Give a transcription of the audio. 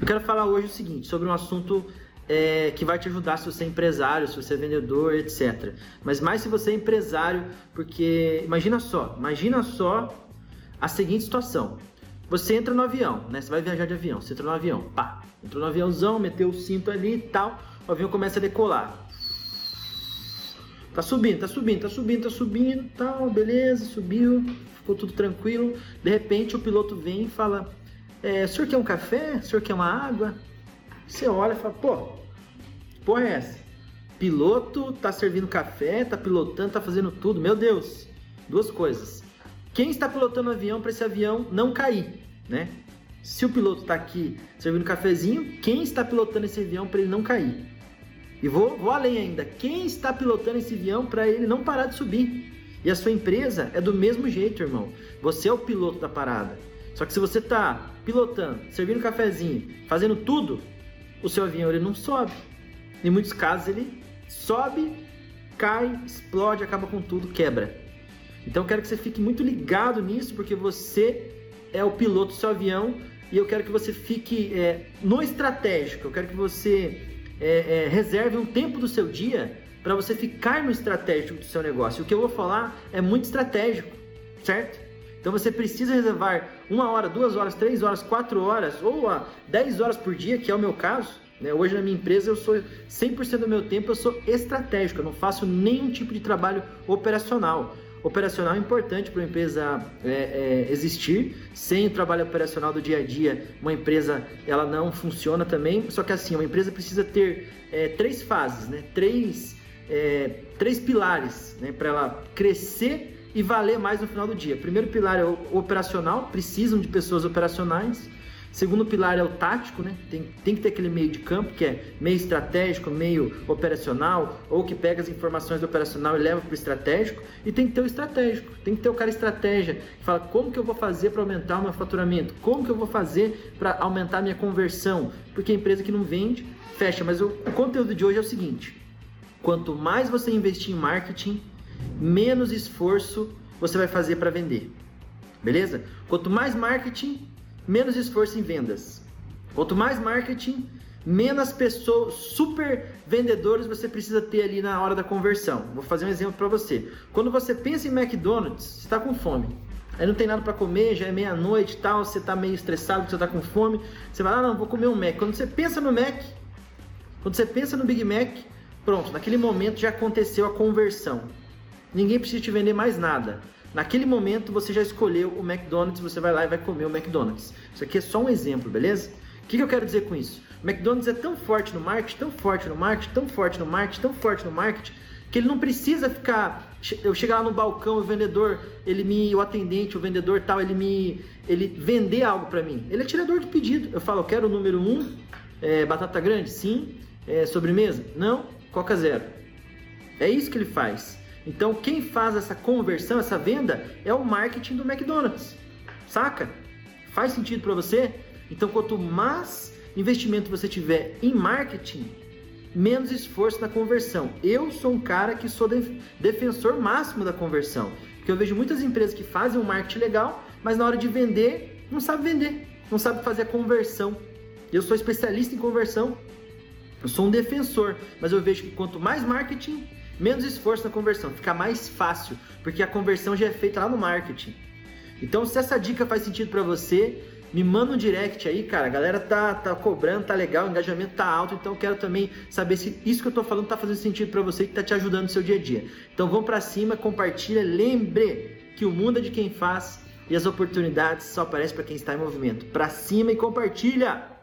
Eu quero falar hoje o seguinte, sobre um assunto é, que vai te ajudar se você é empresário, se você é vendedor, etc. Mas mais se você é empresário, porque imagina só, imagina só a seguinte situação. Você entra no avião, né? Você vai viajar de avião, você entra no avião, pá, entrou no aviãozão, meteu o cinto ali e tal, o avião começa a decolar. Tá subindo, tá subindo, tá subindo, tá subindo, tal, beleza, subiu, ficou tudo tranquilo. De repente o piloto vem e fala: é, o senhor quer um café? O senhor quer uma água? Você olha e fala, pô, porra é essa? Piloto tá servindo café, tá pilotando, tá fazendo tudo. Meu Deus, duas coisas. Quem está pilotando o avião para esse avião não cair, né? Se o piloto está aqui servindo cafezinho, quem está pilotando esse avião para ele não cair? E vou, vou além ainda. Quem está pilotando esse avião para ele não parar de subir? E a sua empresa é do mesmo jeito, irmão. Você é o piloto da parada. Só que se você está pilotando, servindo cafezinho, fazendo tudo, o seu avião ele não sobe. Em muitos casos ele sobe, cai, explode, acaba com tudo, quebra. Então eu quero que você fique muito ligado nisso, porque você é o piloto do seu avião e eu quero que você fique é, no estratégico. Eu quero que você é, é, reserve um tempo do seu dia para você ficar no estratégico do seu negócio. O que eu vou falar é muito estratégico, certo? Então você precisa reservar uma hora, duas horas, três horas, quatro horas ou a dez horas por dia, que é o meu caso. Né? Hoje na minha empresa eu sou 100% do meu tempo eu sou estratégico, eu não faço nenhum tipo de trabalho operacional. Operacional é importante para uma empresa é, é, existir. Sem o trabalho operacional do dia a dia, uma empresa ela não funciona também. Só que assim, uma empresa precisa ter é, três fases, né? três, é, três pilares né? para ela crescer e valer mais no final do dia. Primeiro pilar é o operacional, precisam de pessoas operacionais. Segundo pilar é o tático, né? Tem, tem que ter aquele meio de campo que é meio estratégico, meio operacional, ou que pega as informações do operacional e leva para o estratégico. E tem que ter o estratégico, tem que ter o cara estratégia, que fala como que eu vou fazer para aumentar o meu faturamento, como que eu vou fazer para aumentar a minha conversão, porque a empresa que não vende, fecha. Mas o, o conteúdo de hoje é o seguinte: quanto mais você investir em marketing, menos esforço você vai fazer para vender. Beleza? Quanto mais marketing, menos esforço em vendas. Quanto mais marketing, menos pessoas, super vendedores você precisa ter ali na hora da conversão. Vou fazer um exemplo para você. Quando você pensa em McDonald's, você está com fome. Aí não tem nada para comer, já é meia-noite e tal, você está meio estressado, você está com fome. Você vai lá, ah, não, vou comer um Mac. Quando você pensa no Mac, quando você pensa no Big Mac, pronto, naquele momento já aconteceu a conversão. Ninguém precisa te vender mais nada. Naquele momento você já escolheu o McDonald's, você vai lá e vai comer o McDonald's. Isso aqui é só um exemplo, beleza? O que, que eu quero dizer com isso? O McDonald's é tão forte no marketing, tão forte no marketing, tão forte no marketing, tão forte no marketing, que ele não precisa ficar. Eu chegar lá no balcão, o vendedor, ele me. O atendente, o vendedor tal, ele me. Ele vender algo para mim. Ele é tirador de pedido. Eu falo, eu quero o número 1, um, é, batata grande? Sim. É, sobremesa? Não. Coca zero. É isso que ele faz. Então, quem faz essa conversão, essa venda, é o marketing do McDonald's. Saca? Faz sentido para você? Então, quanto mais investimento você tiver em marketing, menos esforço na conversão. Eu sou um cara que sou defensor máximo da conversão, porque eu vejo muitas empresas que fazem um marketing legal, mas na hora de vender, não sabe vender, não sabe fazer a conversão. Eu sou especialista em conversão, eu sou um defensor, mas eu vejo que quanto mais marketing, menos esforço na conversão, fica mais fácil, porque a conversão já é feita lá no marketing. Então, se essa dica faz sentido para você, me manda um direct aí, cara. A galera tá, tá cobrando, tá legal, o engajamento tá alto, então eu quero também saber se isso que eu tô falando tá fazendo sentido para você e que tá te ajudando no seu dia a dia. Então vamos para cima, compartilha, lembre que o mundo é de quem faz e as oportunidades só aparecem para quem está em movimento. Para cima e compartilha.